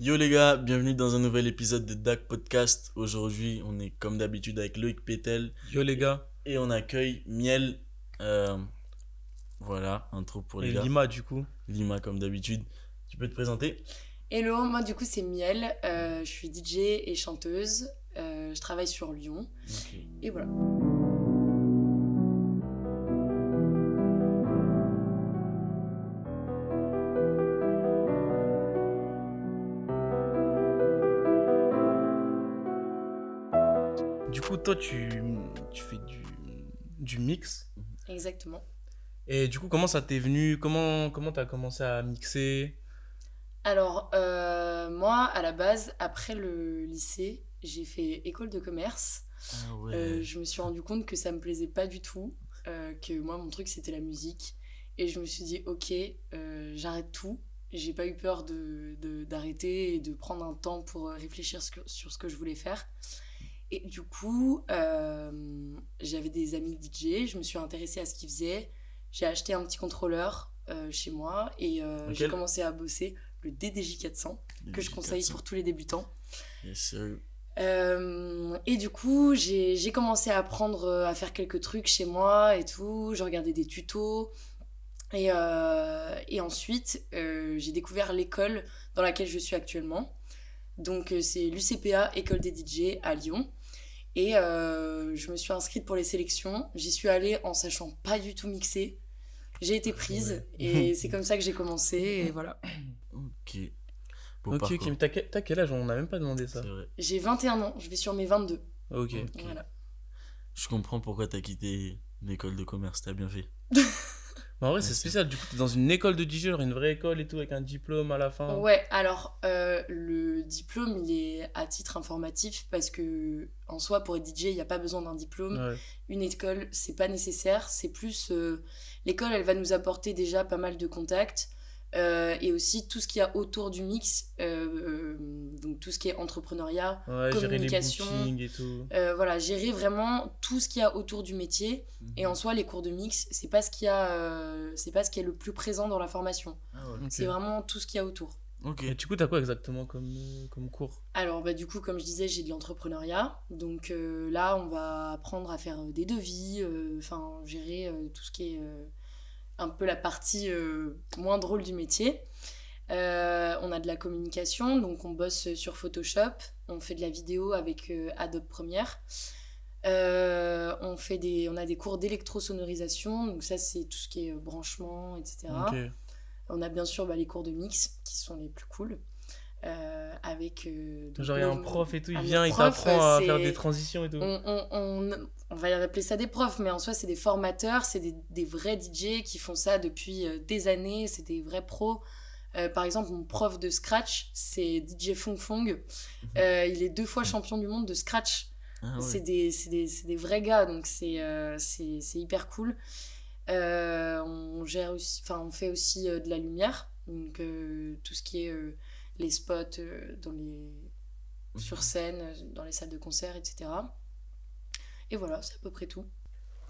Yo les gars, bienvenue dans un nouvel épisode de DAC Podcast. Aujourd'hui, on est comme d'habitude avec Loïc Pétel Yo les gars. et on accueille Miel. Euh, voilà, intro pour les Et gars. Lima du coup. Lima comme d'habitude. Tu peux te présenter Hello, moi du coup c'est Miel, euh, je suis DJ et chanteuse, Euh, je travaille sur Lyon et voilà. Toi, tu, tu fais du, du mix. Exactement. Et du coup, comment ça t'est venu? Comment comment t'as commencé à mixer? Alors euh, moi à la base, après le lycée, j'ai fait école de commerce. Ah ouais. Euh, je me suis rendu compte que ça me plaisait pas du tout, euh, que moi mon truc c'était la musique. Et je me suis dit ok, euh, j'arrête tout. J'ai pas eu peur de, de- d'arrêter et de prendre un temps pour réfléchir ce que- sur ce que je voulais faire. Et du coup, euh, j'avais des amis DJ, je me suis intéressée à ce qu'ils faisaient. J'ai acheté un petit contrôleur euh, chez moi et euh, j'ai commencé à bosser le DDJ 400 que je conseille 400. pour tous les débutants. Yes, et du coup, j'ai commencé à apprendre à faire quelques trucs chez moi et tout. Je regardais des tutos. Et, et ensuite, j'ai découvert l'école dans laquelle je suis actuellement. Donc, c'est l'UCPA, École des DJ à Lyon. Et euh, je me suis inscrite pour les sélections. J'y suis allée en sachant pas du tout mixer. J'ai été prise et c'est comme ça que j'ai commencé. Et voilà. Ok. Beau Ok, mais t'as quel, âge? On n'a même pas demandé ça. J'ai 21 ans, je vais sur mes 22. Ok. Ok. Voilà. Je comprends pourquoi t'as quitté l'école de commerce. T'as bien fait. Mais en vrai, c'est Ouais, spécial. Du coup, t'es dans une école de DJ, genre une vraie école et tout, avec un diplôme à la fin. Ouais, alors euh, le diplôme, il est à titre informatif parce que en soi, pour être DJ, il n'y a pas besoin d'un diplôme. Ouais. Une école, c'est pas nécessaire. C'est plus. euh, L'école, elle va nous apporter déjà pas mal de contacts. Euh, et aussi tout ce qu'il y a autour du mix, euh, euh, donc tout ce qui est entrepreneuriat, Ouais, gérer les Communication. bookings et tout. euh, voilà, gérer vraiment tout ce qu'il y a autour du métier. Et en soi, les cours de mix, c'est pas ce qu'il y a, c'est pas ce qui est le plus présent dans la formation. Ah ouais. C'est vraiment tout ce qu'il y a autour. Ok. Et du coup, t'as quoi exactement comme, comme cours? Alors, bah, du coup, comme je disais, j'ai de l'entrepreneuriat. Donc là, on va apprendre à faire des devis, enfin, gérer tout ce qui est un peu la partie euh, moins drôle du métier. Euh, on a de la communication, donc on bosse sur Photoshop, on fait de la vidéo avec euh, Adobe Premiere. Euh, on, fait des, on a des cours d'électrosonorisation, donc ça c'est tout ce qui est branchement, etc. On a bien sûr bah, les cours de mix qui sont les plus cool. avec. donc Genre, il y a un prof et tout, il vient, il t'apprend à faire des transitions et tout. On, on, on, on va appeler ça des profs, mais en soi, c'est des formateurs, c'est des, des vrais DJ qui font ça depuis euh, des années, c'est des vrais pros. Euh, par exemple, mon prof de Scratch, c'est DJ Fong Fong. Euh, il est deux fois champion du monde de Scratch. Ah ouais. C'est des, des, vrais gars, donc c'est euh, hyper cool. On, gère aussi, on fait aussi de la lumière, donc tout ce qui est les spots dans les, sur scène, dans les salles de concert, etc. Et voilà, c'est à peu près tout.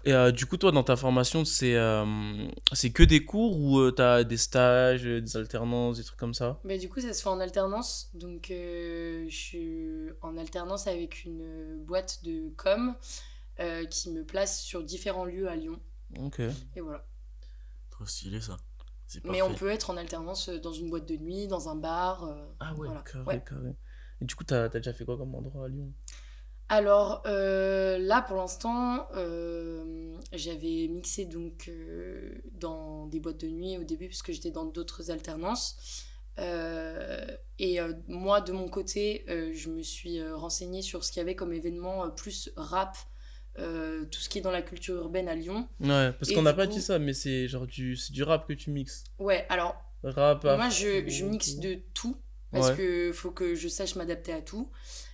Et euh, du coup, toi, dans ta formation, c'est euh, c'est que des cours ou euh, t'as des stages, euh, des alternances, des trucs comme ça? Mais du coup, ça se fait en alternance. Donc, euh, je suis en alternance avec une boîte de com euh, qui me place sur différents lieux à Lyon. Ok. Et voilà. Trop stylé ça. Mais on peut être en alternance dans une boîte de nuit, dans un bar. euh, Ah ouais, voilà. carré, Ouais. carré. Et du coup, t'as as déjà fait quoi comme endroit à Lyon? Alors euh, là, pour l'instant, euh, j'avais mixé donc euh, dans des boîtes de nuit au début parce que j'étais dans d'autres alternances. Et moi, de mon côté, je me suis renseignée sur ce qu'il y avait comme événement plus rap, tout ce qui est dans la culture urbaine à Lyon. Ouais, parce qu'on n'a pas coup- dit ça, mais c'est genre du, c'est du rap que tu mixes. Ouais, alors Rap, Moi, je, je mixe de tout parce Ouais. que faut que je sache m'adapter à tout.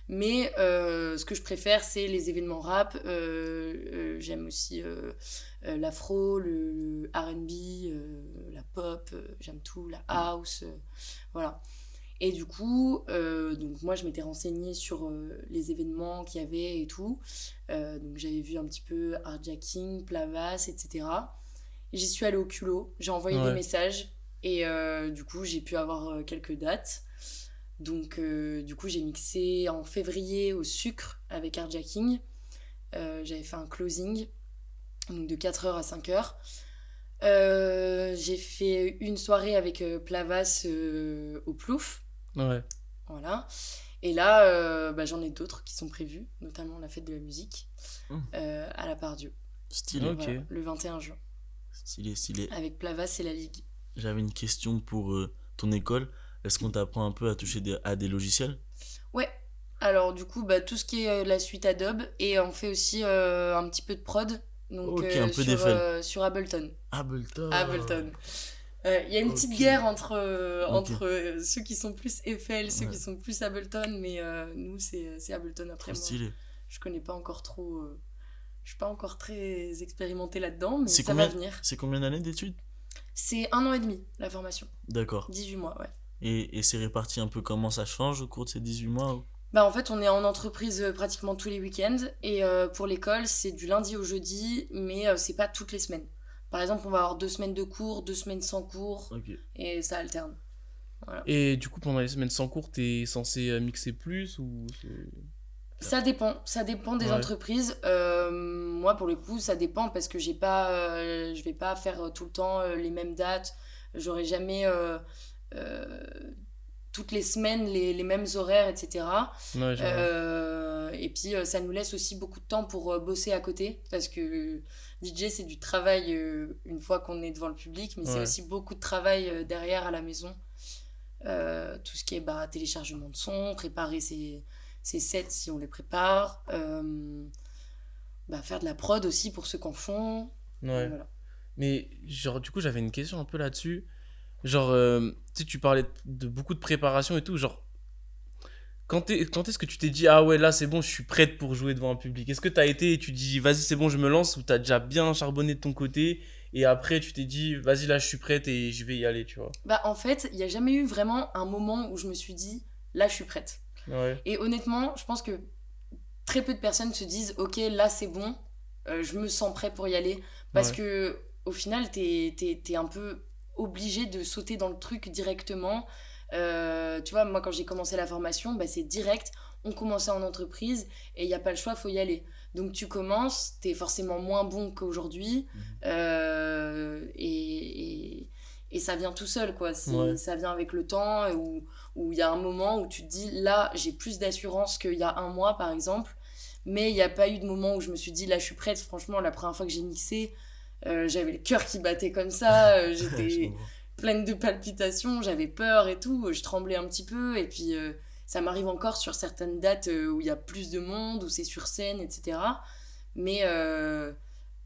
Mais euh, ce que je préfère, c'est les événements rap. Euh, euh, J'aime aussi l'afro, le, le RB, la pop, j'aime tout, la house. euh, voilà. Et du coup, euh, donc moi, je m'étais renseignée sur euh, les événements qu'il y avait et tout. Euh, donc j'avais vu un petit peu Hardjacking, Plavas, etc. J'y suis allée au culot, j'ai envoyé Ouais. des messages et du coup, j'ai pu avoir quelques dates. Donc, euh, du coup, j'ai mixé en février au sucre avec Airjacking. Euh, J'avais fait un closing, donc de 4h à 5h. Euh, j'ai fait une soirée avec euh, Plavas euh, au Plouf. Ouais. Voilà. Et là, euh, bah, j'en ai d'autres qui sont prévus, notamment la fête de la musique Mmh. euh, à la Pardieu. Stylé, Ok. Voilà, le 21 juin, stylé, stylé. avec Plavas et la Ligue. J'avais une question pour euh, ton école. Est-ce qu'on t'apprend un peu à toucher des- à des logiciels? Ouais. Alors, du coup, bah, tout ce qui est euh, la suite Adobe, et on fait aussi euh, un petit peu de prod. Donc, euh, un peu sur, sur Ableton. Ableton. Ableton. Euh, Il y a une petite guerre entre, euh, euh, ceux qui sont plus Eiffel, ceux Ouais. qui sont plus Ableton, mais nous, c'est Ableton après Trop moi. stylé. Je connais pas encore trop. je suis pas encore très expérimentée là-dedans, mais ça combien, va venir. c'est combien d'années d'études? C'est un an et demi, la formation. D'accord. 18 mois, ouais. Et, et c'est réparti un peu comment ça change au cours de ces 18 mois ou- Bah en fait on est en entreprise euh, pratiquement tous les week-ends et euh, pour l'école c'est du lundi au jeudi mais euh, c'est pas toutes les semaines. Par exemple on va avoir deux semaines de cours, deux semaines sans cours et ça alterne. Et du coup, pendant les semaines sans cours, t'es censé euh, mixer plus ou Ça dépend, ça dépend des Ouais. entreprises. Euh, moi pour le coup ça dépend parce que j'ai pas, euh, je vais pas faire tout le temps euh, les mêmes dates. J'aurai jamais toutes les semaines les, les mêmes horaires etc. Ouais, Euh, et puis euh, ça nous laisse aussi beaucoup de temps pour euh, bosser à côté parce que DJ c'est du travail euh, une fois qu'on est devant le public mais c'est aussi beaucoup de travail euh, derrière à la maison. Euh, tout ce qui est bah, téléchargement de son, préparer ses, ses sets si on les prépare, euh, bah, faire de la prod aussi pour ceux qu'en font. ouais. Voilà. Mais genre, du coup, j'avais une question un peu là-dessus. Genre, euh, tu sais, tu parlais de beaucoup de préparation et tout. Genre, quand, t'es- quand est-ce que tu t'es dit, ah ouais, là, c'est bon, je suis prête pour jouer devant un public? Est-ce que t'as été et tu dis, vas-y, c'est bon, je me lance ou t'as déjà bien charbonné de ton côté et après, tu t'es dit, vas-y, là, je suis prête et je vais y aller, tu vois? Bah, en fait, il n'y a jamais eu vraiment un moment où je me suis dit là je suis prête. Ouais. Et honnêtement, je pense que très peu de personnes se disent Ok, là c'est bon, euh, je me sens prêt pour y aller. Parce Ouais. que au final, t'es es, un peu obligé de sauter dans le truc directement. Euh, tu vois, moi quand j'ai commencé la formation, bah, c'est direct. On commençait en entreprise et il n'y a pas le choix, faut y aller. Donc tu commences, t'es forcément moins bon qu'aujourd'hui Mhm. euh, et, et, et ça vient tout seul quoi. Ouais. Ça vient avec le temps où il y a un moment où tu te dis là j'ai plus d'assurance qu'il y a un mois par exemple mais il n'y a pas eu de moment où je me suis dit là je suis prête franchement la première fois que j'ai mixé euh, j'avais le cœur qui battait comme ça euh, j'étais pleine de palpitations j'avais peur et tout je tremblais un petit peu et puis euh, ça m'arrive encore sur certaines dates euh, où il y a plus de monde où c'est sur scène etc mais euh,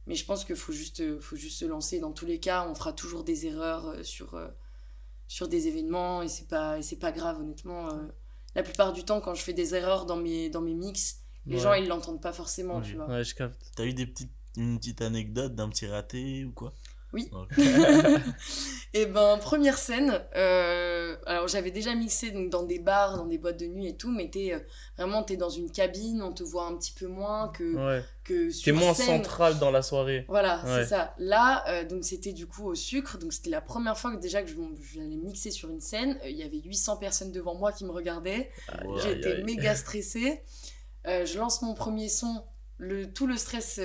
mais je pense qu'il faut juste faut juste se lancer dans tous les cas on fera toujours des erreurs euh, sur euh, sur des événements et c'est pas et c'est pas grave honnêtement euh. la plupart du temps quand je fais des erreurs dans mes dans mes mix les Ouais. gens ils l'entendent pas forcément Ouais. tu vois Ouais, je capte. T'as eu des petites, une petite anecdote d'un petit raté ou quoi Oui. Et ben première scène euh, alors j'avais déjà mixé donc dans des bars dans des boîtes de nuit et tout mais t'es euh, vraiment t'es dans une cabine on te voit un petit peu moins que Ouais. que T'es sur moins scène central dans la soirée. Voilà, Ouais. c'est ça. Là, euh, donc c'était du coup au sucre. Donc c'était la première fois que déjà que je- j'allais mixer sur une scène. Euh, Il y avait 800 personnes devant moi qui me regardaient. J'étais méga stressée. Euh, je lance mon premier son. Le, tout le stress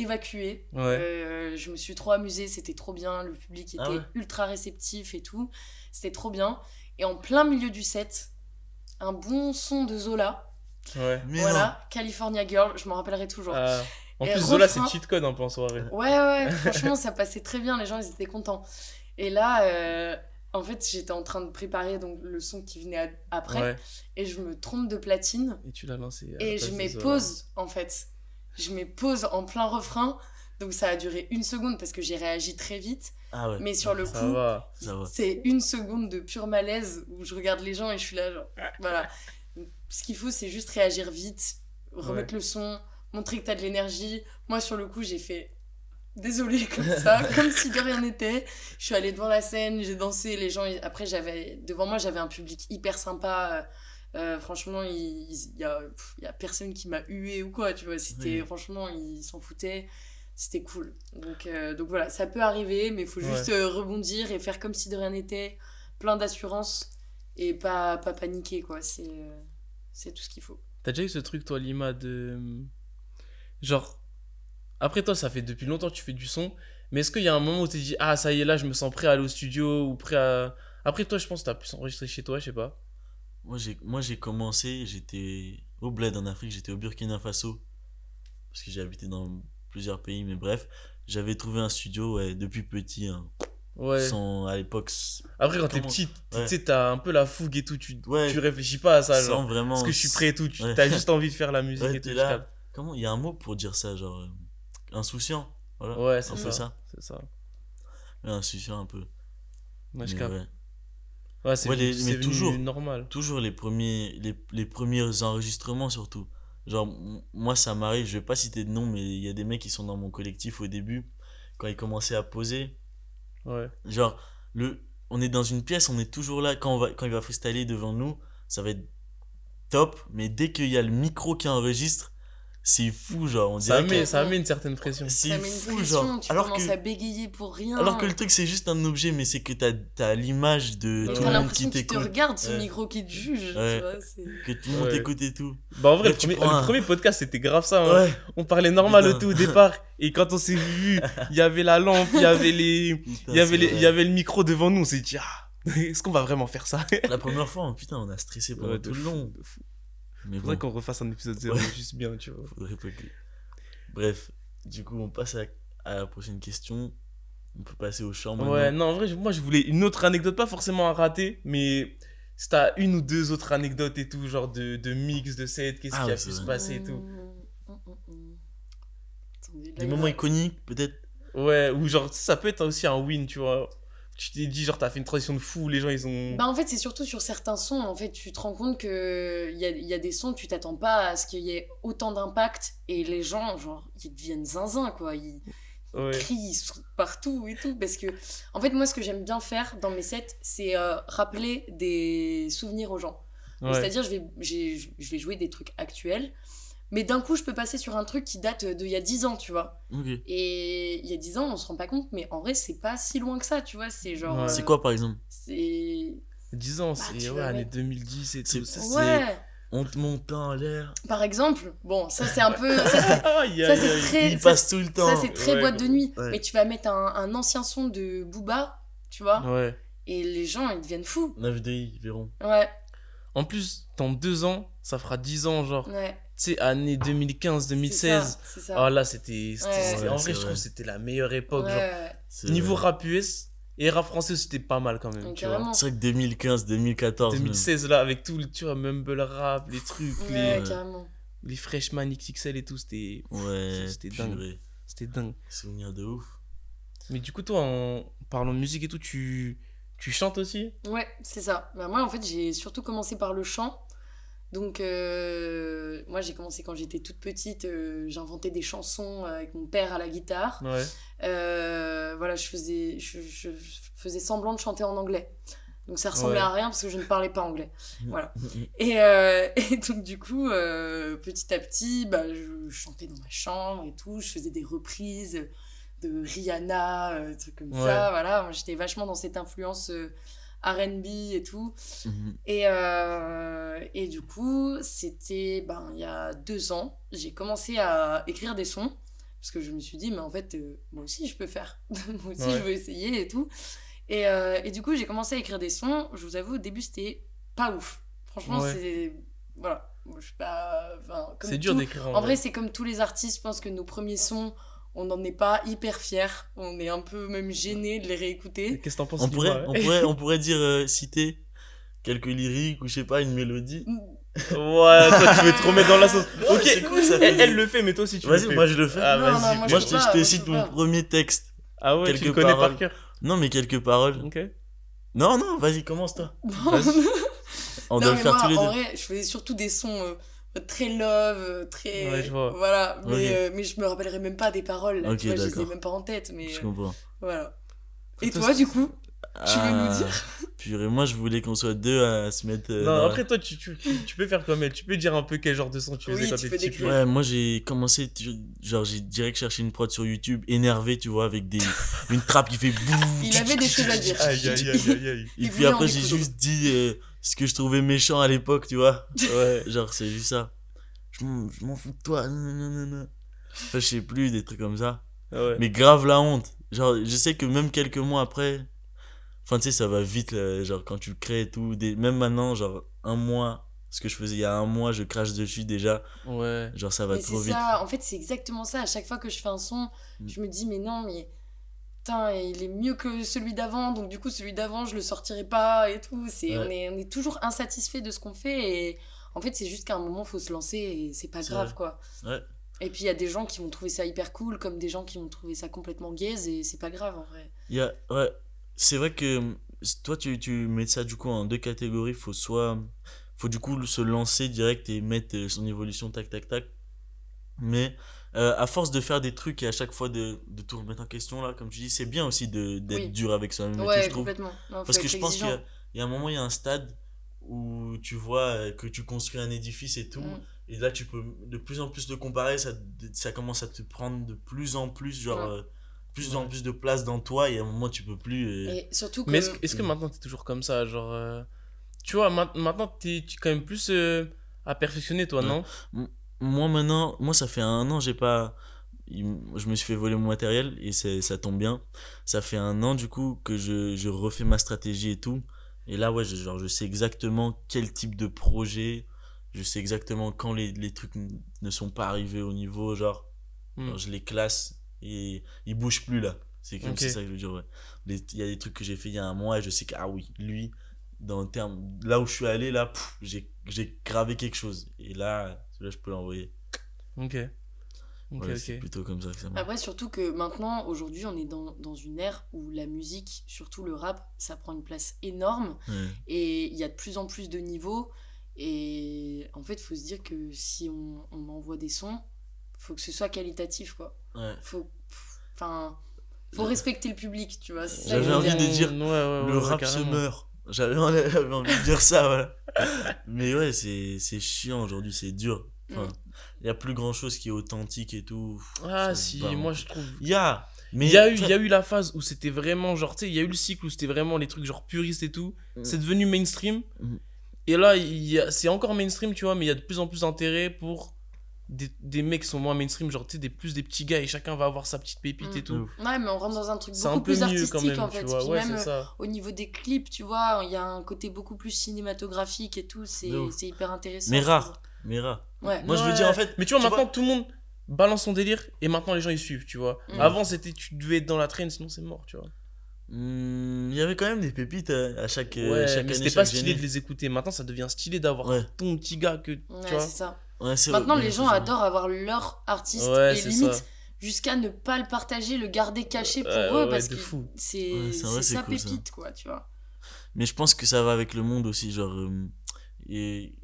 s- évacué. Ouais. Euh, je me suis trop amusée. C'était trop bien. Le public était Ah ouais ultra réceptif et tout. C'était trop bien. Et en plein milieu du set, un bon son de Zola. Ouais. Mais voilà, California Girl. Je m'en rappellerai toujours. Ah. En Et plus, Zola, c'est cheat code un peu en soirée. Ouais, ouais, franchement, ça passait très bien, les gens, ils étaient contents. Et là, euh, en fait, j'étais en train de préparer donc, le son qui venait après, Ouais. et je me trompe de platine, Et tu l'as lancé. à et je mets pause, en fait. Je mets pause en plein refrain, donc ça a duré une seconde parce que j'ai réagi très vite. Ah ouais. mais sur le Ça coup, c'est une seconde de pur malaise où je regarde les gens et je suis là, genre, voilà. Ce qu'il faut, c'est juste réagir vite, remettre le son, montrer que t'as de l'énergie. Moi, sur le coup, j'ai fait désolé comme ça, comme si de rien n'était. Je suis allée devant la scène, j'ai dansé, les gens. Après, j'avais devant moi, j'avais un public hyper sympa. Euh, franchement, il il y, a, pff, il y a personne qui m'a hué ou quoi, tu vois. C'était Oui. franchement, ils s'en foutaient. C'était cool. Donc, euh, donc voilà, ça peut arriver, mais il faut Ouais. juste euh, rebondir et faire comme si de rien n'était, plein d'assurance. et pas, pas paniquer, quoi. C'est euh, c'est tout ce qu'il faut. T'as déjà eu ce truc, toi, Lima, de. Genre. Après, toi, ça fait depuis longtemps que tu fais du son. Mais est-ce qu'il y a un moment où tu dit, ah, ça y est, là, je me sens prêt à aller au studio ou prêt à. Après, toi, je pense que t'as pu s'enregistrer chez toi, je sais pas. Moi, j'ai, moi, j'ai commencé, j'étais au bled en Afrique, j'étais au Burkina Faso. Parce que j'ai habité dans plusieurs pays, mais bref. J'avais trouvé un studio ouais, depuis petit. hein, Ouais. sans, à l'époque, Après, quand t'es petit, tu sais, t'as un peu la fougue et tout. Tu, Ouais. tu réfléchis pas à ça, sans genre. vraiment. Parce que je suis prêt et tout. Tu as juste envie de faire la musique et tout. je là. Comment Il y a un mot pour dire ça, genre. euh, insouciant. Voilà. Ouais, c'est ça. C'est ça. Insouciant un peu. Ouais, je Mais capte. Ouais. C'est Ouais, mais toujours. normal. Toujours les premiers, les, les premiers enregistrements, surtout. Genre, moi, ça m'arrive, je vais pas citer de nom, mais il y a des mecs qui sont dans mon collectif au début, quand ils commençaient à poser. Ouais. Genre, le, on est dans une pièce, on est toujours là. Quand, on va, quand il va freestyler devant nous, ça va être top. Mais dès qu'il y a le micro qui enregistre, c'est fou. Genre, on Ça dirait met, que ça met une certaine pression. c'est fou. pression, Genre, tu alors commences que, à bégayer pour rien. alors que le truc, c'est juste un objet, mais c'est que t'as as, l'image de Et tout t'as le monde l'impression qui qu'il te t'écoute, regarde, ce Ouais. micro qui te juge. Ouais. Tu vois, que tout le monde Ouais. t'écoute et tout. Bah, en vrai, Là, le premier, prends le un- premier podcast, c'était grave ça. hein. Ouais. On parlait normal au tout au départ. Et quand on s'est vu, il y avait la lampe, il y avait les. Il y, avait il y avait le micro devant nous, on s'est dit, ah, est-ce qu'on va vraiment faire ça? La première fois, oh, putain, on a stressé pendant Ouais, tout le long. Mais Faudrait bon, qu'on refasse un épisode 0 Ouais. juste bien, tu vois. faudrait pas que... Bref, du coup, on passe à, à la prochaine question. On peut passer au maintenant. Ouais, non, en vrai, moi je voulais une autre anecdote, pas forcément à rater, mais si t'as une ou deux autres anecdotes et tout, genre de, de mix, de set, qu'est-ce Ah qui ouais, a pu se passer et tout. Mmh, mmh, mmh. Des moments iconiques, peut-être? Ouais, ou genre, ça peut être aussi un win, tu vois. Tu t'es dit, genre, t'as fait une transition de fou, les gens ils ont. Bah en fait c'est surtout sur certains sons en fait tu te rends compte que il y a, y a des sons tu t'attends pas à ce qu'il y ait autant d'impact et les gens genre ils deviennent zinzin quoi ils, ils Ouais. crient ils sautent partout et tout parce que en fait moi ce que j'aime bien faire dans mes sets c'est euh, rappeler des souvenirs aux gens Donc, Ouais. c'est-à-dire je vais je vais jouer des trucs actuels mais d'un coup je peux passer sur un truc qui date d'il y a 10 ans tu vois et il y a 10 ans on se rend pas compte mais en vrai c'est pas si loin que ça tu vois c'est genre Ouais. euh, C'est quoi, par exemple? c'est 10 ans, Bah, c'est ouais, vois, année ouais. 2010 et tout. ça, c'est- ouais On te monte en l'air. Par exemple, bon, ça c'est un peu. Ça c'est, très. Il ça, passe tout le temps. ça, c'est très Ouais, boîte de nuit. ouais. Mais tu vas mettre un, un ancien son de Booba, tu vois, Ouais. et les gens ils deviennent fous. 9 DI, ils verront. Ouais, En plus, dans deux ans, ça fera 10 ans, genre, tu sais, année 2015, c'est 2016. ça, C'est ça. Ah là, c'était. Ouais. en vrai, je trouve que c'était la meilleure époque. Ouais, genre. Niveau vrai. rap US et rap français, c'était pas mal quand même. Tu vois. C'est vrai que 2015, 2014. même. 2016 là, avec tout le tu vois, mumble rap, les trucs, Ouais, les, carrément. les freshman XXL et tout, c'était Ouais, C'était dingue. c'était dingue. Souvenir de ouf. Mais du coup, toi, en parlant de musique et tout, tu, tu chantes aussi? Ouais, c'est ça. Bah, moi, en fait, j'ai surtout commencé par le chant. Donc, euh, moi, j'ai commencé quand j'étais toute petite. euh, J'inventais des chansons avec mon père à la guitare. Ouais. Euh, voilà, je faisais, je, je faisais semblant de chanter en anglais. Donc ça ressemblait Ouais. à rien parce que je ne parlais pas anglais. Voilà. Et, euh, et donc du coup, euh, petit à petit, bah, je chantais dans ma chambre et tout. Je faisais des reprises de Rihanna, euh, trucs comme Ouais. ça. Voilà, j'étais vachement dans cette influence euh, R&B et tout. Mhm. Et, euh, et du coup, c'était ben, il y a deux ans, j'ai commencé à écrire des sons. Parce que je me suis dit, mais en fait, euh, moi aussi, je peux faire. moi aussi, Ouais. je veux essayer et tout. Et, euh, et du coup, j'ai commencé à écrire des sons. Je vous avoue, au début, c'était pas ouf. Franchement, Ouais. c'est. Voilà. Je suis pas. C'est dur d'écrire en, En vrai, c'est comme tous les artistes. Je pense que nos premiers sons, on n'en est pas hyper fiers. On est un peu même gêné de les réécouter. Qu'est-ce que t'en penses On pourrait, ouais on, pourrait, on pourrait dire euh, citer quelques lyriques ou je sais pas, une mélodie. Ouais, toi, tu veux te remettre dans la sauce. Ok, cool, ça elle, elle le fait, mais toi aussi, tu le Vas-y, fais. moi je le fais. Ah, Non, non, vas-y. moi, moi, je te, pas, je te moi, je cite mon pas. premier texte. Ah ouais, tu quelques le connais paroles. par cœur. Non, mais quelques paroles. Ok. Non, non, vas-y, commence toi. On non, doit le faire moi, tous les en deux. vrai, je faisais surtout des sons euh, très love, euh, très. Ouais, je vois. Voilà, mais, Ok. euh, mais je me rappellerai même pas des paroles. Là, Ok, tu vois, je les ai même pas en tête. Mais Je euh, comprends. voilà. Et Toi, du coup Tu veux nous Ah, dire Purée, moi je voulais qu'on soit deux à se mettre. euh, Non, après, toi, tu, tu, tu, peux faire comme elle. Tu peux dire un peu quel genre de son tu faisais Oui, quand t'étais petit. Ouais, moi j'ai commencé, tu- genre j'ai direct cherché une prod sur YouTube, énervé, tu vois, avec des, une trappe qui fait boum. Il avait des choses à dire. Aïe, aïe, aïe, aïe, aïe. Et puis après j'ai juste dit, euh, ce que je trouvais méchant à l'époque, tu vois. Ouais. Genre, c'est juste ça. Je m'en fous de toi. nanana. Enfin, je sais plus, des trucs comme ça. Ouais. Mais grave la honte. Genre, je sais que même quelques mois après, enfin, tu sais, ça va vite, là, genre, quand tu le crées et tout. Des... Même maintenant, genre, un mois, ce que je faisais il y a un mois, je crache dessus déjà. Ouais. Genre, ça va Mais trop vite. ça, en fait, c'est exactement ça. À chaque fois que je fais un son, Mm. je me dis, mais non, mais putain, il est mieux que celui d'avant, donc du coup, celui d'avant, je le sortirai pas et tout. C'est, Ouais. on, est, on est toujours insatisfait de ce qu'on fait et en fait, c'est juste qu'à un moment, faut se lancer et c'est pas grave, vrai. quoi. Ouais. Et puis, il y a des gens qui vont trouver ça hyper cool, comme des gens qui vont trouver ça complètement gaze et c'est pas grave en vrai. Il y a, ouais, c'est vrai que toi, tu, tu mets ça du coup en deux catégories. Faut soit, faut du coup se lancer direct et mettre euh, son évolution tac tac tac. Mais euh, à force de faire des trucs et à chaque fois de, de tout remettre en question, là, comme tu dis, c'est bien aussi de- d'être Oui. dur avec soi-même. ouais, je trouve. complètement. Non, faut Parce que je pense qu'il y, y a un moment, il y a un stade où tu vois euh, que tu construis un édifice et tout. Mm. Et là, tu peux de plus en plus te comparer, ça, ça commence à te prendre de plus en plus, genre, Ouais. euh, plus en plus de place dans toi. Et à un moment, tu peux plus. et- Et surtout que. Mais est-ce que, Mm. maintenant t'es toujours comme ça Genre, euh, tu vois, ma- maintenant tu es quand même plus euh, à perfectionner, toi, Ouais. non? Moi maintenant, moi ça fait un an, j'ai pas. Je me suis fait voler mon matériel et ça tombe bien. Ça fait un an du coup que je, je refais ma stratégie et tout. Et là, ouais, je, genre, je sais exactement quel type de projet. Je sais exactement quand les, les trucs ne sont pas arrivés au niveau. Genre, Hmm. genre, je les classe et ils bougent plus là. C'est comme Ok. c'est ça que je veux dire, ouais. Il y a des trucs que j'ai fait il y a un mois et je sais que, ah oui, lui, dans le terme, là où je suis allé, là, j'ai gravé quelque chose. Et là, là je peux l'envoyer. Ok. Ouais. C'est plutôt comme ça que ça marche. Après, surtout que maintenant, aujourd'hui, on est dans, dans une ère où la musique, surtout le rap, ça prend une place énorme. Ouais. Et il y a de plus en plus de niveaux. Et en fait, il faut se dire que si on, on envoie des sons, faut que ce soit qualitatif, quoi. Ouais. Faut, enfin, faut respecter le public, tu vois. J'avais envie de dire, Ouais, ouais, le rap carrément. se meurt. J'avais envie de dire ça, voilà. Mais ouais, c'est c'est chiant aujourd'hui, c'est dur. Enfin, Mm. il y a plus grand chose qui est authentique et tout. Ah, si, moi je trouve. Il y a, mais Il y, a eu, y a eu la phase où c'était vraiment genre, tu sais, il y a eu le cycle où c'était vraiment les trucs genre puristes et tout. Mm. C'est devenu mainstream. Mm. Et là, il y a- c'est encore mainstream, tu vois, mais il y a de plus en plus d'intérêt pour des, des mecs qui sont moins mainstream, genre, tu sais, des, plus des petits gars et chacun va avoir sa petite pépite Mm. et tout. ouf. Ouais, mais on rentre dans un truc C'est un beaucoup peu plus artistique, quand même, en tu fait. vois. Ouais, même c'est ça. au niveau des clips, tu vois, il y a un côté beaucoup plus cinématographique et tout. C'est hyper intéressant. Mais rare. mais rare. Ouais. Moi, je veux dire, en fait. Mais tu vois, tu maintenant, tout le monde balance son délire et maintenant les gens ils suivent, tu vois. Mm. Avant, c'était tu devais être dans la traîne, sinon c'est mort, tu vois. Hmm, Il y avait quand même des pépites euh, à chaque, euh, Ouais, chaque mais année. c'était pas chaque stylé de les écouter. Maintenant, ça devient stylé d'avoir Ouais. ton petit gars que, Ouais, tu vois. c'est ça. Ouais, Maintenant, les gens adorent avoir leur artiste Ouais, et limite jusqu'à ne pas le partager, le garder caché pour eux ouais, parce que fou. c'est ça ça. pépite quoi, tu vois. Mais je pense que ça va avec le monde aussi, genre. euh, et,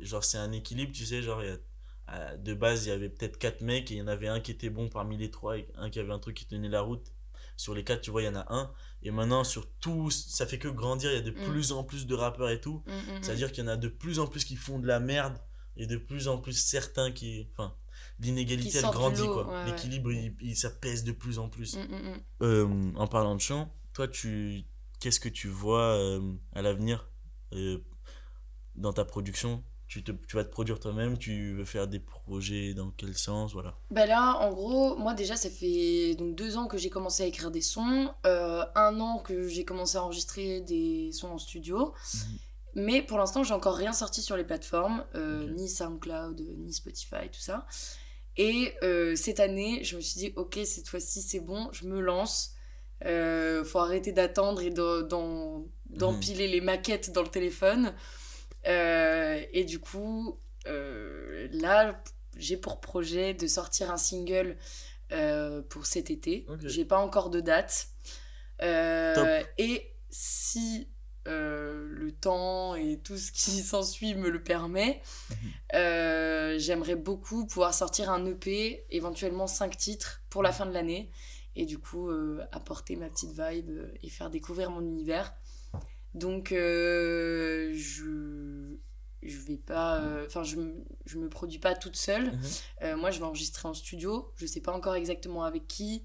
genre, c'est un équilibre, tu sais, genre, il y a- à- de base, il y avait peut-être quatre mecs et il y en avait un qui était bon parmi les trois et un qui avait un truc qui tenait la route. Sur les quatre, tu vois, il y en a un. Et maintenant, sur tout, ça fait que grandir, il y a de Mm. plus en plus de rappeurs et tout. Mm, mm, mm. C'est-à-dire qu'il y en a de plus en plus qui font de la merde et de plus en plus certains qui. Enfin, l'inégalité, elle grandit, quoi. ouais, ouais. L'équilibre, il- il- ça pèse de plus en plus. Mm, mm, mm. Euh, en parlant de chant, toi, tu, qu'est-ce que tu vois euh, à l'avenir euh, dans ta production? Tu, te, tu vas te produire toi-même, tu veux faire des projets dans quel sens, voilà. Bah là, en gros, moi déjà, ça fait donc deux ans que j'ai commencé à écrire des sons, euh, un an que j'ai commencé à enregistrer des sons en studio. Mhm. Mais pour l'instant, j'ai encore rien sorti sur les plateformes, euh, ni SoundCloud, ni Spotify, tout ça. Et euh, cette année, je me suis dit, ok, cette fois-ci, c'est bon, je me lance. Euh, faut arrêter d'attendre et de- d'en- d'empiler les maquettes dans le téléphone. Euh, et du coup, euh, là, j'ai pour projet de sortir un single euh, pour cet été. Ok. J'ai pas encore de date. Euh, et si euh, le temps et tout ce qui s'ensuit me le permet, Mhm. euh, j'aimerais beaucoup pouvoir sortir un EP, éventuellement 5 titres pour la fin de l'année. Et du coup, euh, apporter ma petite vibe et faire découvrir mon univers. Donc, je... je vais pas euh, enfin je, me- je me produis pas toute seule Mhm. Euh, moi je vais enregistrer en studio je sais pas encore exactement avec qui.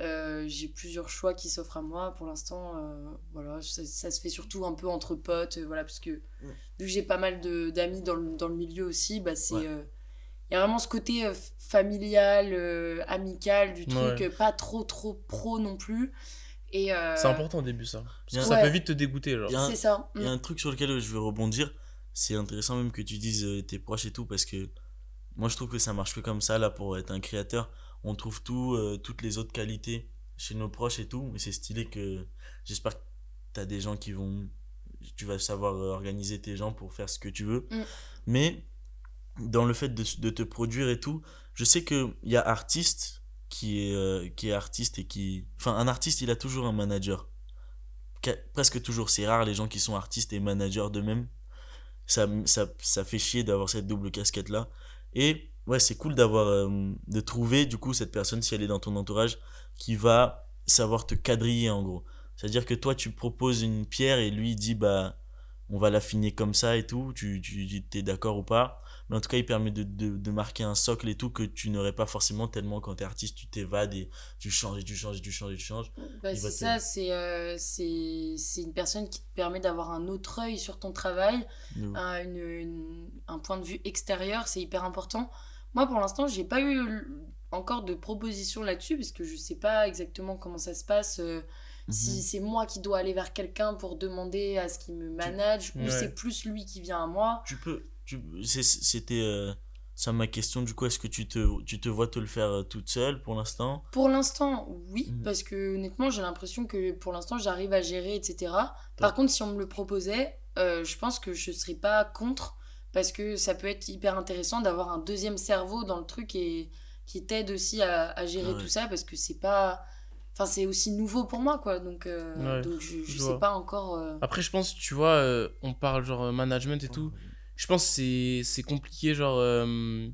Euh, j'ai plusieurs choix qui s'offrent à moi pour l'instant euh, voilà ça, ça se fait surtout un peu entre potes euh, voilà parce que vu que j'ai pas mal de d'amis dans le, dans le milieu aussi bah c'est Ouais. euh, il y a vraiment ce côté euh, familial euh, amical du truc Ouais. euh, pas trop trop pro non plus et euh, C'est important au début, ça. Parce que Ouais. ça peut vite te dégoûter, genre. C'est ça Il y a un truc sur lequel je veux rebondir. C'est intéressant même que tu dises euh, tes proches et tout parce que moi je trouve que ça marche que comme ça là pour être un créateur. On trouve tout, euh, toutes les autres qualités chez nos proches et tout. Et c'est stylé que j'espère que tu as des gens qui vont. Tu vas savoir euh, organiser tes gens pour faire ce que tu veux. Mm. Mais dans le fait de, de te produire et tout, je sais qu'il y a artiste qui est, euh, qui est artiste et qui. Enfin, un artiste il a toujours un manager presque toujours, c'est rare les gens qui sont artistes et managers d'eux-mêmes. Ça, ça, ça fait chier d'avoir cette double casquette-là. Et ouais, c'est cool d'avoir, euh, de trouver du coup cette personne, si elle est dans ton entourage, qui va savoir te quadriller en gros. C'est-à-dire que toi, tu proposes une pierre et lui dit, bah, on va l'affiner comme ça et tout, tu, tu dis, t'es d'accord ou pas? Mais en tout cas, il permet de, de, de marquer un socle et tout que tu n'aurais pas forcément tellement quand t'es artiste, tu t'évades et tu changes et tu changes et tu changes et tu changes. Bah, c'est te- ça, c'est euh, c'est c'est une personne qui te permet d'avoir un autre œil sur ton travail, un, une- une- un point de vue extérieur, c'est hyper important. Moi, pour l'instant, j'ai pas eu encore de proposition là-dessus parce que je sais pas exactement comment ça se passe. euh, Si Mhm. c'est moi qui dois aller vers quelqu'un pour demander à ce qu'il me manage ou Ouais. c'est plus lui qui vient à moi. Tu peux. C'était euh, ça ma question. Du coup, est-ce que tu te, tu te vois te le faire euh, toute seule pour l'instant? Pour l'instant, oui, Mhm. parce que honnêtement, j'ai l'impression que pour l'instant, j'arrive à gérer, etc. Par contre, si on me le proposait, euh, je pense que je serais pas contre, parce que ça peut être hyper intéressant d'avoir un deuxième cerveau dans le truc et qui t'aide aussi à, à gérer Ouais. tout ça, parce que c'est pas. Enfin, c'est aussi nouveau pour moi, quoi. Donc, euh, Ouais, donc je, je je sais vois. pas encore. euh, Après, je pense, tu vois, euh, on parle genre management et tout. Je pense que c'est- c'est compliqué, genre. euh,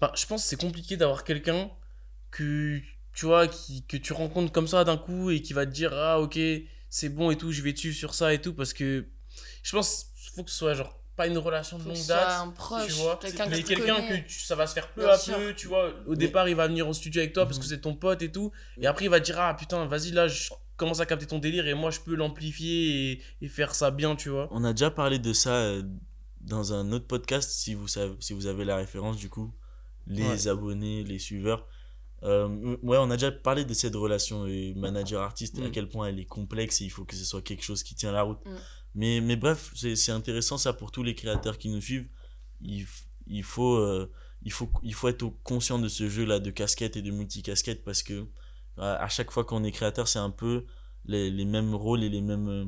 enfin, je pense que c'est compliqué d'avoir quelqu'un que, tu vois, qui, que tu rencontres comme ça d'un coup et qui va te dire Ah, ok, c'est bon et tout, je vais te suivre sur ça et tout. Parce que je pense qu'il faut que ce soit, genre, pas une relation de faut que longue ce soit date. un proche, tu vois, quelqu'un mais quelqu'un que tu- ça va se faire peu Bien à sûr. peu, tu vois. Au Mais- départ, il va venir au studio avec toi parce que Mhm. c'est ton pote et tout. Et après, il va te dire Ah putain, vas-y, là, je commence à capter ton délire et moi, je peux l'amplifier et, et faire ça bien, tu vois. On a déjà parlé de ça euh, dans un autre podcast, si vous, savez, si vous avez la référence, du coup, les Ouais. abonnés, les suiveurs. Euh, ouais, on a déjà parlé de cette relation euh, manager-artiste, à Mm. quel point elle est complexe et il faut que ce soit quelque chose qui tient la route. Mm. Mais, mais bref, c'est c'est intéressant ça pour tous les créateurs qui nous suivent. Il, il, faut, euh, il, faut, il faut être au- conscient de ce jeu-là de casquette et de multicasquette parce que à à chaque fois qu'on est créateur, c'est un peu les, les mêmes rôles et les mêmes, euh,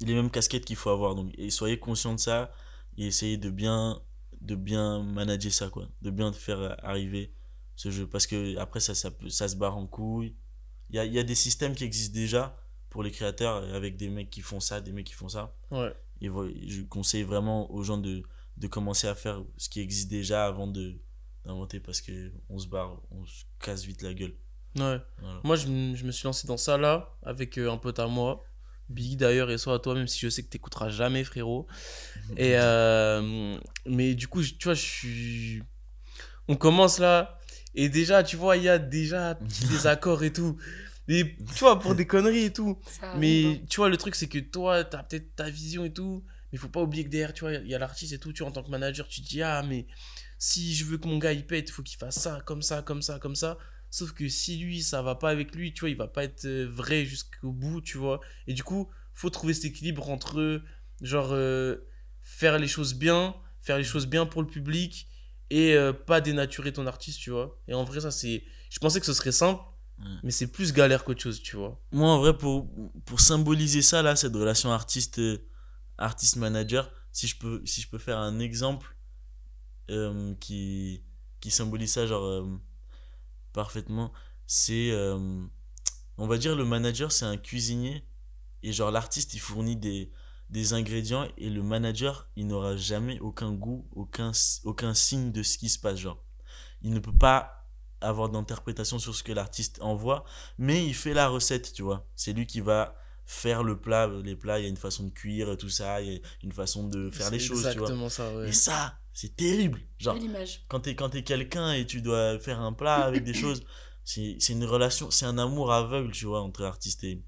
les mêmes casquettes qu'il faut avoir. Donc, et soyez conscient de ça et essayez de bien, de bien manager ça, quoi. De bien faire arriver ce jeu. Parce que après, ça, ça, peut- ça se barre en couille. Il y a, y a des systèmes qui existent déjà pour les créateurs avec des mecs qui font ça, des mecs qui font ça. Ouais. Et je conseille vraiment aux gens de, de commencer à faire ce qui existe déjà avant de d'inventer parce que on se barre, on se casse vite la gueule. Ouais. Voilà. Moi, je, je me suis lancé dans ça là, avec euh, un pote à moi, Big d'ailleurs, et soit à toi, même si je sais que t'écouteras jamais, frérot. Et euh, mais du coup, je- tu vois, je suis. On commence là, et déjà, tu vois, il y a déjà des accords et tout. Et tu vois, pour des conneries et tout. ça arrive, hein. Mais tu vois, le truc, c'est que toi, t'as peut-être ta vision et tout. Mais faut pas oublier que derrière, tu vois, il y a l'artiste et tout. Tu vois, en tant que manager, tu te dis, ah, mais si je veux que mon gars il pète, il faut qu'il fasse ça, comme ça, comme ça, comme ça. Sauf que si lui, ça va pas avec lui, tu vois, il va pas être euh, vrai jusqu'au bout, tu vois. Et du coup, faut trouver cet équilibre entre, genre, euh, faire les choses bien, faire les choses bien pour le public et euh, pas dénaturer ton artiste, tu vois. Et en vrai, ça, c'est. Je pensais que ce serait simple, Ouais. mais c'est plus galère qu'autre chose, tu vois. Moi, en vrai, pour, pour symboliser ça, là, cette relation artiste, euh, artiste-manager, si je peux, si je peux faire un exemple euh, qui, qui symbolise ça, genre, euh, parfaitement, c'est, euh, on va dire, le manager, c'est un cuisinier, et genre, l'artiste, il fournit des, des ingrédients, et le manager, il n'aura jamais aucun goût, aucun, aucun signe de ce qui se passe, genre. Il ne peut pas avoir d'interprétation sur ce que l'artiste envoie, mais il fait la recette, tu vois. C'est lui qui va faire le plat, les plats, il y a une façon de cuire, tout ça, il y a une façon de faire les choses, tu vois. Exactement ça, ouais. Et ça, c'est terrible. Genre, quand t'es quand t'es quelqu'un et tu dois faire un plat avec des choses c'est c'est une relation c'est un amour aveugle tu vois entre artistes et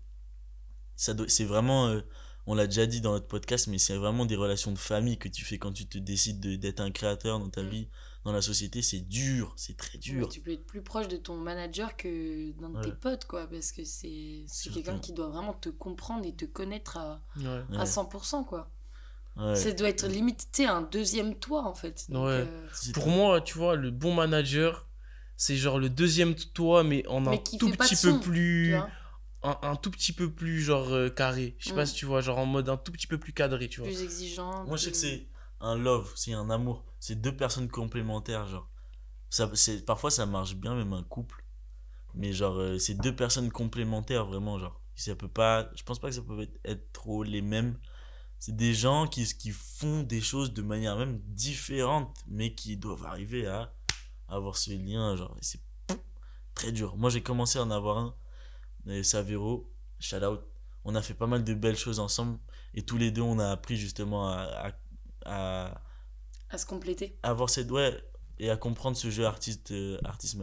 ça doit- c'est vraiment euh, on l'a déjà dit dans notre podcast mais c'est vraiment des relations de famille que tu fais quand tu te décides de- d'être un créateur dans ta Mm. vie dans la société c'est dur c'est très dur Ouais, tu peux être plus proche de ton manager que d'un de tes potes, quoi, parce que c'est c'est quelqu'un qui doit vraiment te comprendre et te connaître à. Ouais. à 100%, quoi. Ouais. Ça doit être limite, tu sais, un deuxième toi, en fait. Donc, Ouais. euh, Pour moi, tu vois, le bon manager, c'est genre le deuxième toi, mais en un Mais tout petit son, peu plus. Un, un tout petit peu plus, genre, euh, carré. Je sais pas Mm. si tu vois, genre en mode un tout petit peu plus cadré, tu vois. plus exigeant. moi je sais que c'est un love c'est un amour c'est deux personnes complémentaires genre ça c'est parfois ça marche bien même un couple mais genre euh, c'est deux personnes complémentaires vraiment genre ça peut pas je pense pas que ça peut être, être trop les mêmes c'est des gens qui qui font des choses de manière même différente mais qui doivent arriver à avoir ce lien genre c'est très dur. Moi j'ai commencé à en avoir un et Savero shout out. On a fait pas mal de belles choses ensemble et tous les deux on a appris justement à, à, à À se compléter. avoir cette ouais et à comprendre ce jeu artiste euh, artiste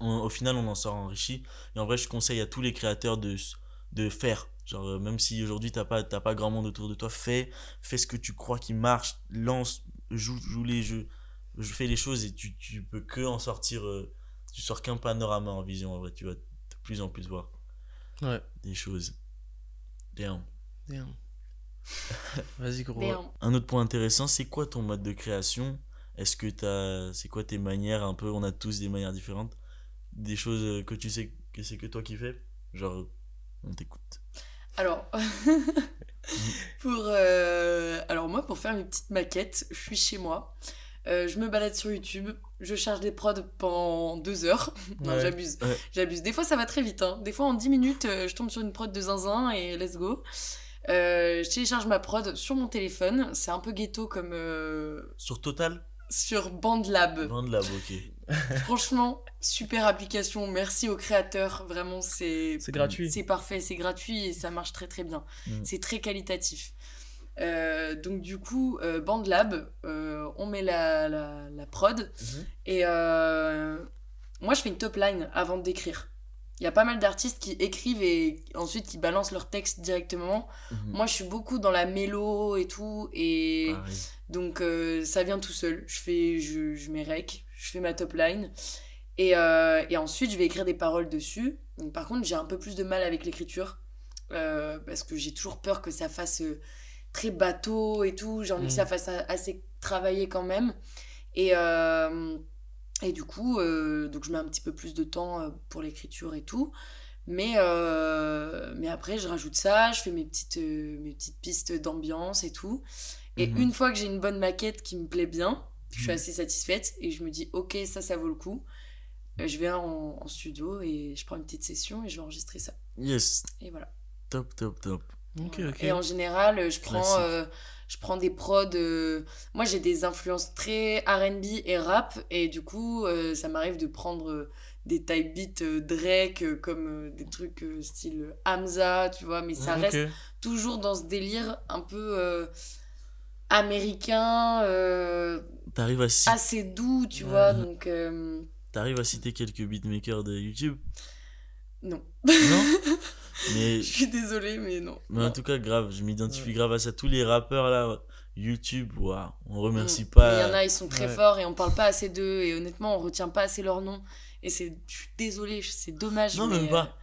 au final on en sort enrichi. Et en vrai je conseille à tous les créateurs de de faire genre euh, même si aujourd'hui t'as pas t'as pas grand monde autour de toi fais fais ce que tu crois qui marche lance joue joue les jeux je fais les choses et tu tu peux que en sortir euh, tu sors qu'un panorama en vision en vrai tu vas de plus en plus voir Ouais. des choses Damn. Damn. Vas-y, gros. Damn. Un autre point intéressant, c'est quoi ton mode de création? Est-ce que t'as. C'est quoi tes manières un peu? On a tous des manières différentes. Des choses euh, que tu sais que c'est que toi qui fais? Genre, on t'écoute. Alors, pour, euh, alors moi, pour faire mes petites maquettes, je suis chez moi. Euh, je me balade sur YouTube, je charge des prods pendant deux heures. non, Ouais. j'abuse. Ouais. J'abuse. Des fois, ça va très vite. hein. Des fois, en 10 minutes, euh, je tombe sur une prod de zinzin et let's go. Euh, je télécharge ma prod sur mon téléphone. C'est un peu ghetto comme Sur Total? sur BandLab. Bandlab, ok. Franchement, super application. Merci aux créateurs. Vraiment, c'est C'est gratuit. c'est parfait, c'est gratuit et ça marche très très bien. Mm. C'est très qualitatif. Euh, donc du coup, euh, BandLab, euh, on met la, la, la prod Mhm. et euh, moi je fais une top line avant d'écrire. Il y a pas mal d'artistes qui écrivent et ensuite qui balancent leur texte directement. Mhm. Moi je suis beaucoup dans la mélo et tout et donc ça vient tout seul. Je fais, je, je mets rec, je fais ma top line. Et, euh, et ensuite je vais écrire des paroles dessus. Donc, par contre j'ai un peu plus de mal avec l'écriture. euh, parce que j'ai toujours peur que ça fasse euh, très bateau et tout. J'ai envie que Mhm. ça fasse assez travaillé quand même. Et, euh, et du coup, euh, donc je mets un petit peu plus de temps pour l'écriture et tout. Mais, euh, mais après, je rajoute ça, je fais mes petites, mes petites pistes d'ambiance et tout. Et Mhm. une fois que j'ai une bonne maquette qui me plaît bien, je suis Mhm. assez satisfaite et je me dis, ok, ça, ça vaut le coup. Euh, Je vais en, en studio et je prends une petite session et je vais enregistrer ça. Yes, Et voilà. top, top, top. Ok, Voilà. Et en général, je prends, euh, je prends des prods. euh, Moi, j'ai des influences très RB et rap. Et du coup, euh, ça m'arrive de prendre des type beats Drake, comme des trucs style Hamza, tu vois. Mais ça reste toujours dans ce délire un peu américain, euh, T'arrives à, ci- assez doux, tu vois. Donc, euh, t'arrives à citer quelques beatmakers de YouTube? Non. Non? Mais, Je suis désolée, mais non. mais en tout cas, grave, je m'identifie Ouais. grave à ça. Tous les rappeurs là, YouTube, waouh, on remercie Mm. pas. Il y en a, ils sont très Ouais. forts et on parle pas assez d'eux et honnêtement, on retient pas assez leur nom. Et c'est, je suis désolée, c'est dommage. Non, mais, même pas.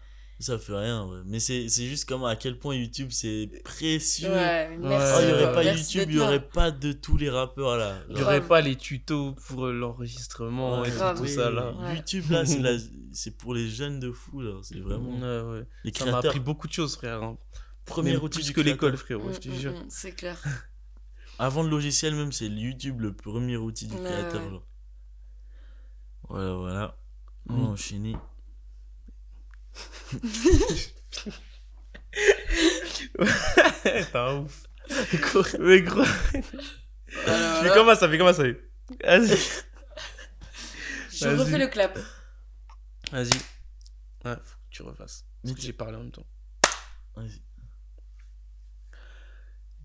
Ça fait rien, ouais. Mais c'est c'est juste comment à quel point YouTube c'est précieux. Ouais, merci. Oh, il y Ouais, aurait pas Merci YouTube, il y là. aurait pas de tous les rappeurs là. Il y Genre, aurait pas les tutos pour l'enregistrement ouais, et tout, ça là. Ouais. YouTube là, c'est la- c'est pour les jeunes de fou là. C'est vraiment. Ouais, ouais. Les Ça m'a appris beaucoup de choses, frère. hein. Premier outil plus que l'école, frérot, je te Mm, jure. mm, mm, c'est clair. Avant le logiciel même, c'est YouTube le premier outil du créateur. ouais. genre. Voilà, voilà. On Mm. va enchaîner. T'es un ouf. Mais gros. Alors Fais là, comment ça, fais comment ça. Vas-y. je refais le clap. Vas-y. Ouais, faut que tu refasses. Parce que j'ai parlé en même temps. Vas-y.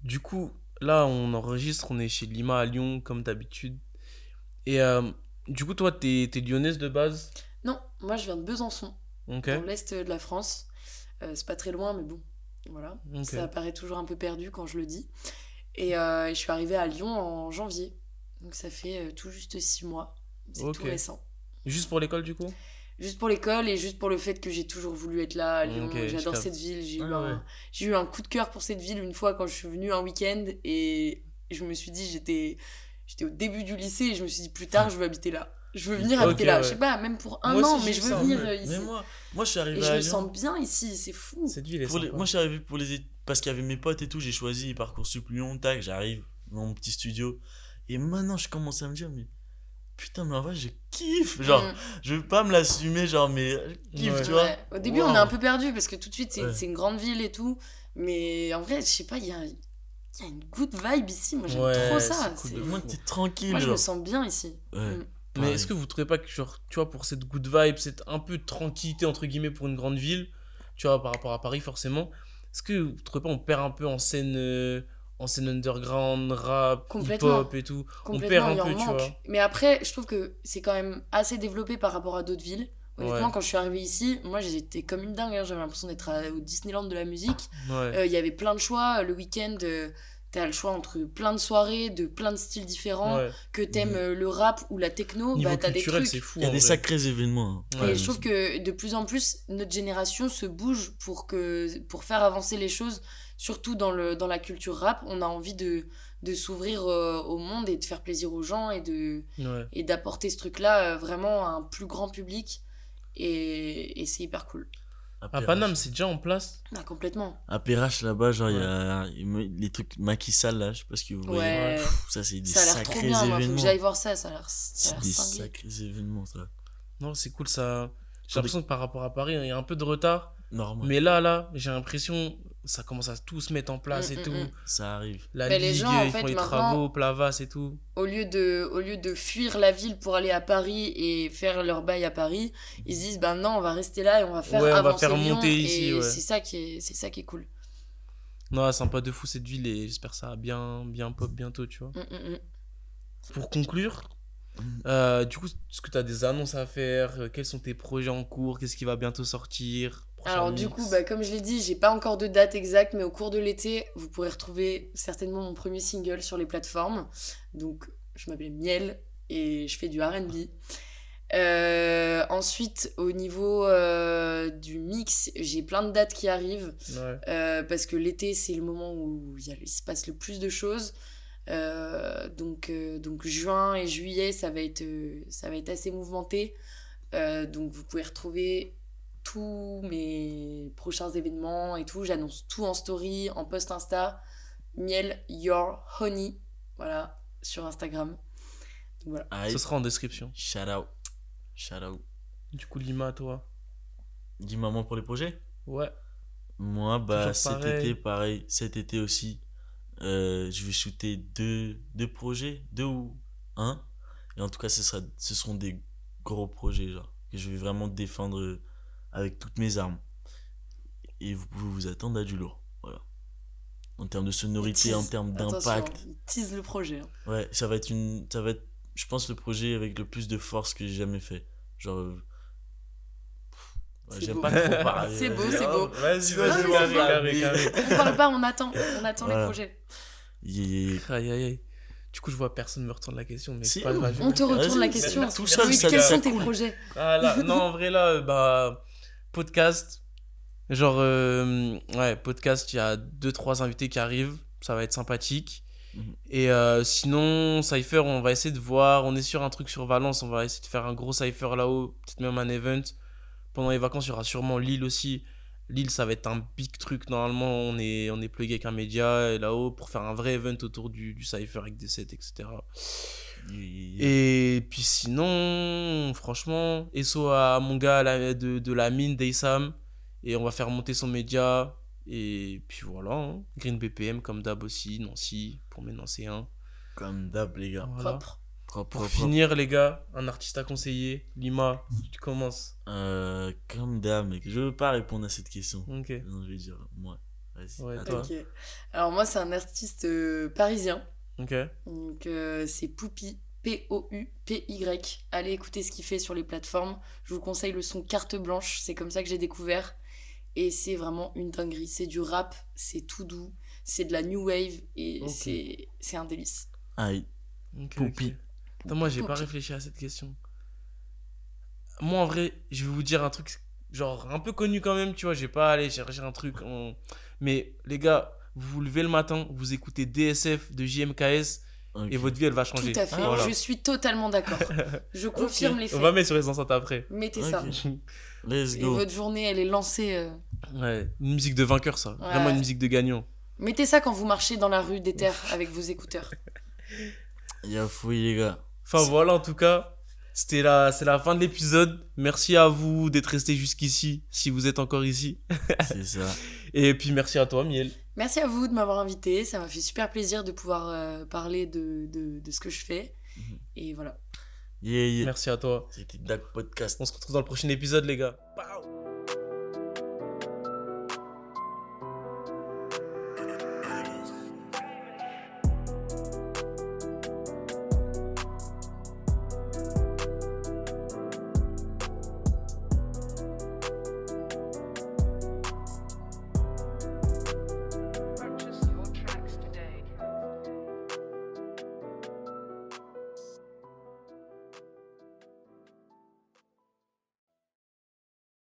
Du coup, là, on enregistre, on est chez Lima à Lyon, comme d'habitude. Et euh, du coup, toi, t'es t'es lyonnaise de base? Non, moi je viens de Besançon, Ok. dans l'est de la France. Euh, c'est pas très loin, mais bon, voilà. Ça paraît toujours un peu perdu quand je le dis. Et euh, je suis arrivée à Lyon en janvier. Donc ça fait euh, tout juste six mois. C'est tout récent. Juste pour l'école, du coup? Juste pour l'école et juste pour le fait que j'ai toujours voulu être là à Lyon. J'adore cette ville. J'ai eu, Ah un- j'ai eu un coup de cœur pour cette ville une fois quand je suis venue un week-end et je me suis dit, j'étais, j'étais au début du lycée et je me suis dit, plus tard, je veux habiter là. Je veux venir habiter là. ouais. Je sais pas, même pour un Moi an, mais je veux ça venir euh, ici. Mais moi, moi, je suis arrivé Et je me Lyon. sens bien ici, c'est fou. Cette ville est Pour les-. Moi, je suis arrivé pour les. Parce qu'il y avait mes potes et tout, j'ai choisi Parcoursup Lyon, tac, j'arrive dans mon petit studio. Et maintenant, je commence à me dire, mais putain, mais en vrai, je kiffe. Genre, Mm. je veux pas me l'assumer, genre, mais je kiffe, Ouais. tu vois. Ouais. Au début, Wow. on est un peu perdu parce que tout de suite, c'est une grande ville et tout. Mais en vrai, je sais pas, il y a, il y a une good vibe ici. Moi, j'aime Ouais, trop ça. c'est cool Moi, t'es tranquille, Moi, je me sens bien ici. Ouais. Mm. Mais est-ce que vous trouvez pas que, genre, tu vois, pour cette good vibe, cette un peu de tranquillité, entre guillemets, pour une grande ville, tu vois, par rapport à Paris, forcément, est-ce que vous trouvez pas on perd un peu en scène, euh, en scène underground, rap, hip-hop et tout? On Complètement, perd un peu, tu manque. vois. Mais après, je trouve que c'est quand même assez développé par rapport à d'autres villes. Honnêtement, Ouais. quand je suis arrivée ici, moi j'étais comme une dingue. hein. J'avais l'impression d'être au Disneyland de la musique. Ouais. Euh, Il y avait plein de choix. Le week-end, euh, t'as le choix entre plein de soirées, de plein de styles différents. ouais. Que t'aimes Mhm. euh, le rap ou la techno, Niveau bah t'as des culturel, trucs. c'est fou. Il y a des vrai. sacrés événements. hein. Ouais, Et je trouve que de plus en plus, notre génération se bouge pour, que, pour faire avancer les choses, surtout dans, le, dans la culture rap. On a envie de, de s'ouvrir euh, au monde et de faire plaisir aux gens et de Ouais. et d'apporter ce truc-là euh, vraiment à un plus grand public. Et, et c'est hyper cool. À Perrache. Paname, c'est déjà en place. Ah, complètement. À Perrache, là-bas, genre, il y a les trucs maquissales, là, je sais pas ce que vous voyez. Ouais. Pff, Ça, c'est des Ça a l'air trop sacrés bien, moi. Faut que événements. j'aille voir ça. Ça a l'air ça a C'est l'air des cinglé. sacrés événements, ça. Non, c'est cool, ça. J'ai l'impression que par rapport à Paris, il y a un peu de retard. Normal. Mais là, là, j'ai l'impression ça commence à tout se mettre en place Mm, et mm, tout. mm. Ça arrive. La Mais les ligue, gens, en ils fait, font les travaux, Plavas et tout. Au lieu, de, au lieu de fuir la ville pour aller à Paris et faire leur bail à Paris, ils se disent, ben non, on va rester là et on va faire Ouais, on va faire Lyon. monter ici, Et ouais. c'est ça, qui est- c'est ça qui est cool. Non, sympa de fou cette ville et j'espère que ça va bien, bien pop bientôt, tu vois. Pour conclure, euh, du coup, est-ce que tu as des annonces à faire Euh, Quels sont tes projets en cours Qu'est-ce qui va bientôt sortir? Alors du coup, bah, comme je l'ai dit, j'ai pas encore de date exacte, mais au cours de l'été, vous pourrez retrouver certainement mon premier single sur les plateformes. Donc, je m'appelle Miel et je fais du R&B. Euh, ensuite, au niveau euh, du mix, j'ai plein de dates qui arrivent Ouais. euh, parce que l'été, c'est le moment où il, y a- il se passe le plus de choses. Donc, donc juin et juillet, ça va être, ça va être assez mouvementé. Donc vous pouvez retrouver tous mes prochains événements et tout. J'annonce tout en story, en post Insta. Miel Your Honey. Voilà, sur Instagram. Donc voilà. Ce sera en description. Shout out. Shout out. Du coup, Lima, toi Dis-moi moi pour les projets? Ouais. Moi, bah, cet pareil. été, pareil. Cet été aussi, euh, je vais shooter deux, deux projets, deux ou un. Et en tout cas, ce, sera, ce seront des gros projets, genre, que je vais vraiment défendre euh, avec toutes mes armes. Et vous pouvez vous attendre à du lourd. Voilà. En termes de sonorité, en termes d'impact. tease le projet. hein. Ouais, ça va être une. Ça va être, je pense, le projet avec le plus de force que j'ai jamais fait. Genre. euh, ouais, C'est J'aime beau. pas trop parler. C'est beau, vas-y. c'est beau. Vas-y, vas-y, carré, carré. On parle pas, on attend. On attend les projets. Il- Aïe, aïe, aïe. Du coup, je vois personne me retourne la question, mais Si, pas grave. On te retourne la question. tout seul, Oui, ça- quels ça sont tes projets? Ah là, non, en vrai, là, bah, podcast. Genre, euh, ouais, podcast, il y a deux, trois invités qui arrivent. Ça va être sympathique. Mhm. Et euh, sinon, Cypher, on va essayer de voir. On est sur un truc sur Valence. On va essayer de faire un gros Cypher là-haut. Peut-être même un event. Pendant les vacances, il y aura sûrement Lille aussi. Lille, ça va être un big truc. Normalement, on est, on est plugué avec un média là-haut pour faire un vrai event autour du, du Cypher avec des sets, etc. Et puis sinon, franchement, SO à mon gars la- de, de la mine d'Aysam. Et on va faire monter son média. Et puis voilà. hein. Green BPM comme d'hab aussi. Nancy pour mes Nancéens. Comme d'hab, les gars. Voilà. Propre. Propre, Pour propre, finir, les gars, un artiste à conseiller. Lima, tu commences. Euh, comme d'hab, mec. Je veux pas répondre à cette question. Ok. Non, je vais dire moi. Vas-y. Ouais, à toi. toi. Ok. Alors moi, c'est un artiste euh, parisien. Ok. Donc euh, c'est Poupy, P-O-U-P-Y. Allez écouter ce qu'il fait sur les plateformes. Je vous conseille le son Carte Blanche, c'est comme ça que j'ai découvert. Et c'est vraiment une dinguerie. C'est du rap, c'est tout doux, c'est de la new wave et Ok. c'est c'est un délice. Aïe. Ok, Poupi. ok. Attends, moi, j'ai pas réfléchi à cette question. Moi, en vrai, je vais vous dire un truc, genre, un peu connu quand même, tu vois. J'ai pas allé chercher un truc. en- Mais, les gars, vous vous levez le matin, vous écoutez DSF de JMKS et votre vie, elle va changer. Tout à fait. Ah, Voilà. Je suis totalement d'accord. Je confirme les On faits. va mettre sur les enceintes après. Mettez ça. Let's Et go. votre journée, elle est lancée. euh. Ouais, une musique de vainqueur, ça. Vraiment une musique de gagnant. Mettez ça quand vous marchez dans la rue des terres avec vos écouteurs. Y'a fouille, les gars. Enfin, voilà, en tout cas. C'était la, c'est la fin de l'épisode. Merci à vous d'être resté jusqu'ici, si vous êtes encore ici. C'est ça. Et puis merci à toi, Miel. Merci à vous de m'avoir invité. Ça m'a fait super plaisir de pouvoir euh, parler de, de, de ce que je fais. Mhm. Et voilà. Yeah, yeah. Merci à toi. C'était Dag Podcast. On se retrouve dans le prochain épisode, les gars. Pow